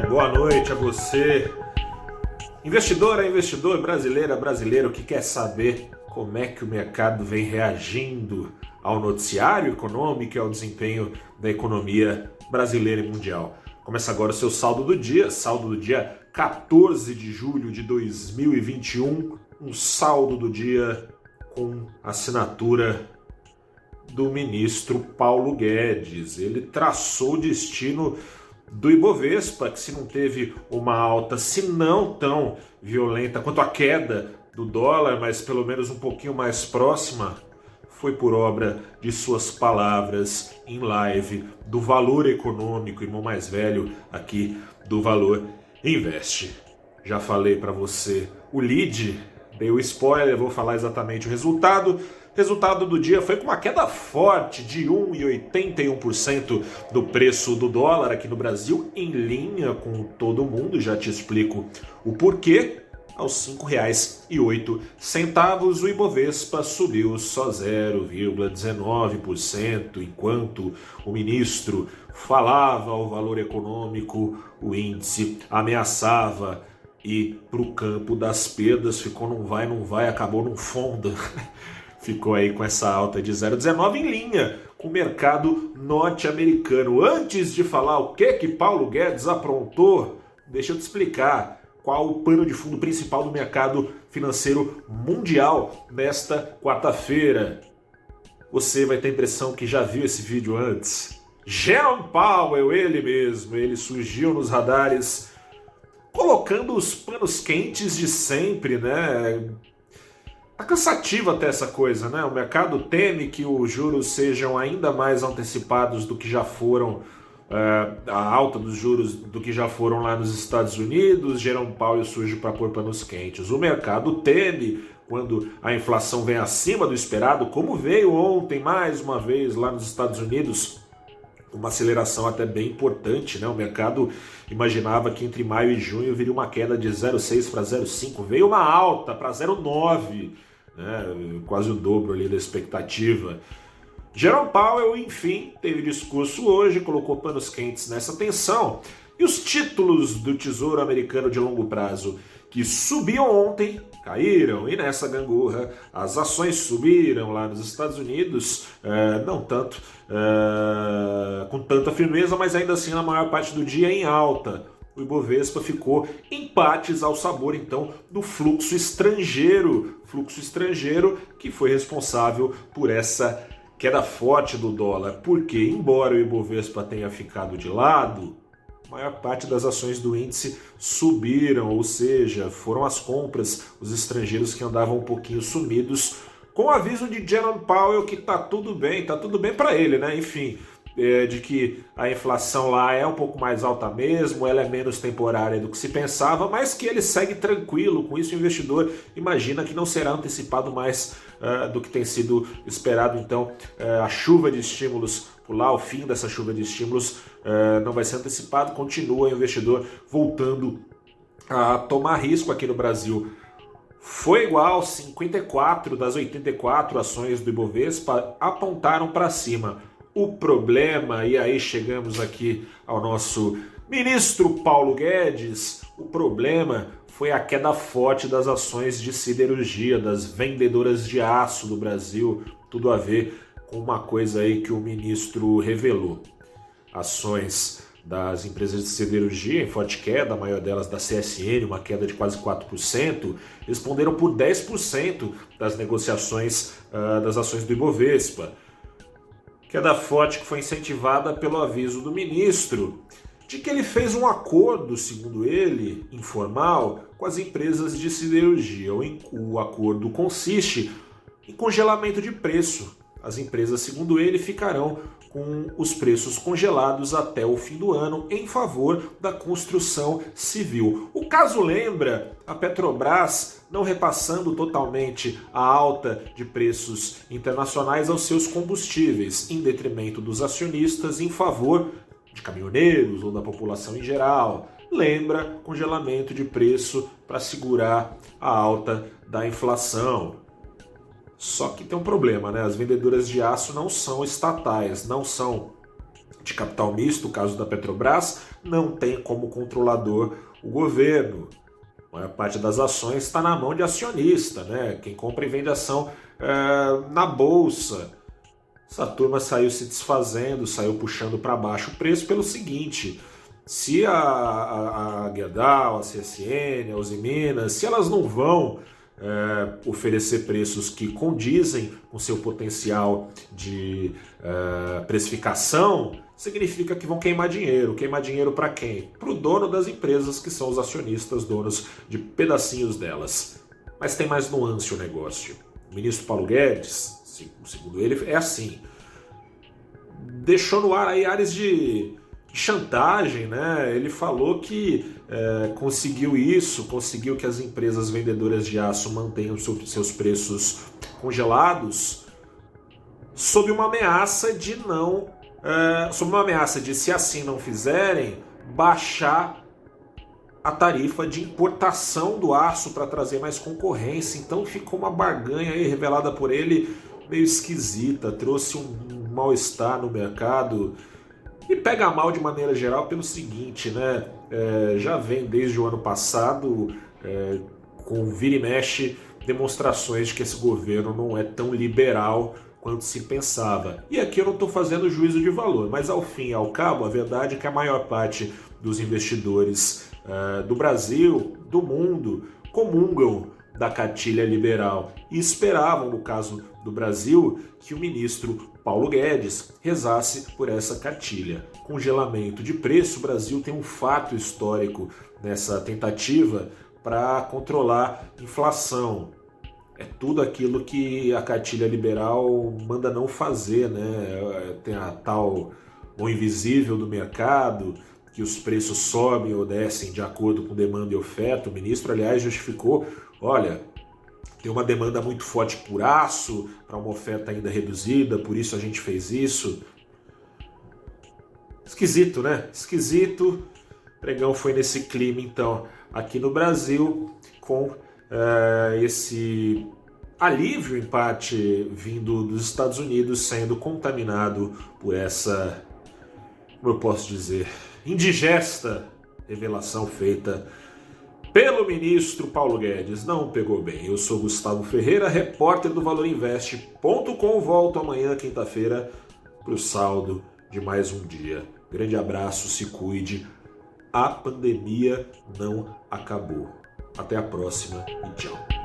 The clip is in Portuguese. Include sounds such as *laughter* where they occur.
Boa noite a você, investidora, investidor brasileira, brasileiro que quer saber como é que o mercado vem reagindo ao noticiário econômico e ao desempenho da economia brasileira e mundial. Começa agora o seu saldo do dia, saldo do dia 14 de julho de 2021, um saldo do dia com assinatura do ministro Paulo Guedes. Ele traçou o destino do Ibovespa, que se não teve uma alta, se não tão violenta quanto a queda do dólar, mas pelo menos um pouquinho mais próxima, foi por obra de suas palavras em live do Valor Econômico, irmão mais velho aqui do Valor Investe. Já falei para você o lead, dei o spoiler, vou falar exatamente o resultado. Resultado do dia foi com uma queda forte de 1,81% do preço do dólar aqui no Brasil, em linha com todo mundo, já te explico o porquê. Aos R$ 5,08, o Ibovespa subiu só 0,19%, enquanto o ministro falava o valor econômico, o índice ameaçava ir para o campo das perdas, ficou não vai, não vai, acabou num fundo. *laughs* ficou aí com essa alta de 0,19 em linha com o mercado norte-americano. Antes de falar o que que Paulo Guedes aprontou, deixa eu te explicar qual o pano de fundo principal do mercado financeiro mundial nesta quarta-feira. Você vai ter a impressão que já viu esse vídeo antes. Jerome Powell, ele mesmo, ele surgiu nos radares colocando os panos quentes de sempre, né? Tá cansativo até essa coisa, né? O mercado teme que os juros sejam ainda mais antecipados do que já foram, uh, a alta dos juros do que já foram lá nos Estados Unidos. Jerome Powell surge para pôr panos quentes. O mercado teme quando a inflação vem acima do esperado, como veio ontem mais uma vez lá nos Estados Unidos uma aceleração até bem importante, né? O mercado imaginava que entre maio e junho viria uma queda de 0,6 para 0,5, veio uma alta para 0,9, né? Quase o dobro ali da expectativa. Jerome Powell, enfim, teve discurso hoje, colocou panos quentes nessa tensão. E os títulos do Tesouro Americano de longo prazo que subiam ontem, caíram, e nessa gangorra as ações subiram lá nos Estados Unidos, é, não tanto, é, com tanta firmeza, mas ainda assim na maior parte do dia em alta. O Ibovespa ficou empates ao sabor então do fluxo estrangeiro, fluxo estrangeiro que foi responsável por essa queda forte do dólar, porque embora o Ibovespa tenha ficado de lado, a maior parte das ações do índice subiram, ou seja, foram as compras, os estrangeiros que andavam um pouquinho sumidos, com o aviso de Jerome Powell que tá tudo bem, tá tudo bem para ele, né? Enfim, é, de que a inflação lá é um pouco mais alta mesmo, ela é menos temporária do que se pensava, mas que ele segue tranquilo. Com isso, o investidor imagina que não será antecipado mais uh, do que tem sido esperado. Então, uh, a chuva de estímulos por lá, o fim dessa chuva de estímulos uh, não vai ser antecipado. Continua o investidor voltando a tomar risco aqui no Brasil. Foi igual, 54 das 84 ações do Ibovespa apontaram para cima. O problema, e aí chegamos aqui ao nosso ministro Paulo Guedes, o problema foi a queda forte das ações de siderurgia, das vendedoras de aço do Brasil, tudo a ver com uma coisa aí que o ministro revelou. Ações das empresas de siderurgia em forte queda, a maior delas da CSN, uma queda de quase 4%, responderam por 10% das negociações uh, das ações do Ibovespa queda forte que foi incentivada pelo aviso do ministro de que ele fez um acordo, segundo ele, informal, com as empresas de siderurgia. O acordo consiste em congelamento de preço. As empresas, segundo ele, ficarão com os preços congelados até o fim do ano em favor da construção civil. O caso lembra a Petrobras não repassando totalmente a alta de preços internacionais aos seus combustíveis, em detrimento dos acionistas, em favor de caminhoneiros ou da população em geral. Lembra congelamento de preço para segurar a alta da inflação. Só que tem um problema, né? As vendedoras de aço não são estatais, não são de capital misto, o caso da Petrobras, não tem como controlador o governo. A maior parte das ações está na mão de acionista, né? Quem compra e vende ação é, na bolsa. Essa turma saiu se desfazendo, saiu puxando para baixo o preço pelo seguinte: se a, a, a Guedal, a CSN, a Uzi Minas, se elas não vão é, oferecer preços que condizem com seu potencial de é, precificação, significa que vão queimar dinheiro. Queimar dinheiro para quem? Para o dono das empresas, que são os acionistas, donos de pedacinhos delas. Mas tem mais nuance o negócio. O ministro Paulo Guedes, segundo ele, é assim. Deixou no ar aí áreas de chantagem, né? Ele falou que é, conseguiu isso, conseguiu que as empresas vendedoras de aço mantenham seus preços congelados sob uma ameaça de não, é, sob uma ameaça de se assim não fizerem, baixar a tarifa de importação do aço para trazer mais concorrência. Então ficou uma barganha aí revelada por ele meio esquisita, trouxe um mal-estar no mercado e pega mal de maneira geral pelo seguinte, né? É, já vem desde o ano passado é, com vira e mexe demonstrações de que esse governo não é tão liberal quanto se pensava. E aqui eu não estou fazendo juízo de valor, mas ao fim e ao cabo, a verdade é que a maior parte dos investidores uh, do Brasil, do mundo, comungam da cartilha liberal e esperavam, no caso do Brasil, que o ministro Paulo Guedes rezasse por essa cartilha. Congelamento de preço, o Brasil tem um fato histórico nessa tentativa para controlar inflação. É tudo aquilo que a cartilha liberal manda não fazer, né? Tem a tal mão invisível do mercado, que os preços sobem ou descem de acordo com demanda e oferta. O ministro, aliás, justificou Olha, tem uma demanda muito forte por aço, para uma oferta ainda reduzida, por isso a gente fez isso. Esquisito, né? Esquisito. O pregão foi nesse clima, então, aqui no Brasil, com uh, esse alívio, em parte, vindo dos Estados Unidos, sendo contaminado por essa, como eu posso dizer, indigesta revelação feita pelo ministro Paulo Guedes. Não pegou bem. Eu sou Gustavo Ferreira, repórter do ValorInvest.com. Volto amanhã, quinta-feira, para o saldo de mais um dia. Grande abraço, se cuide. A pandemia não acabou. Até a próxima e tchau.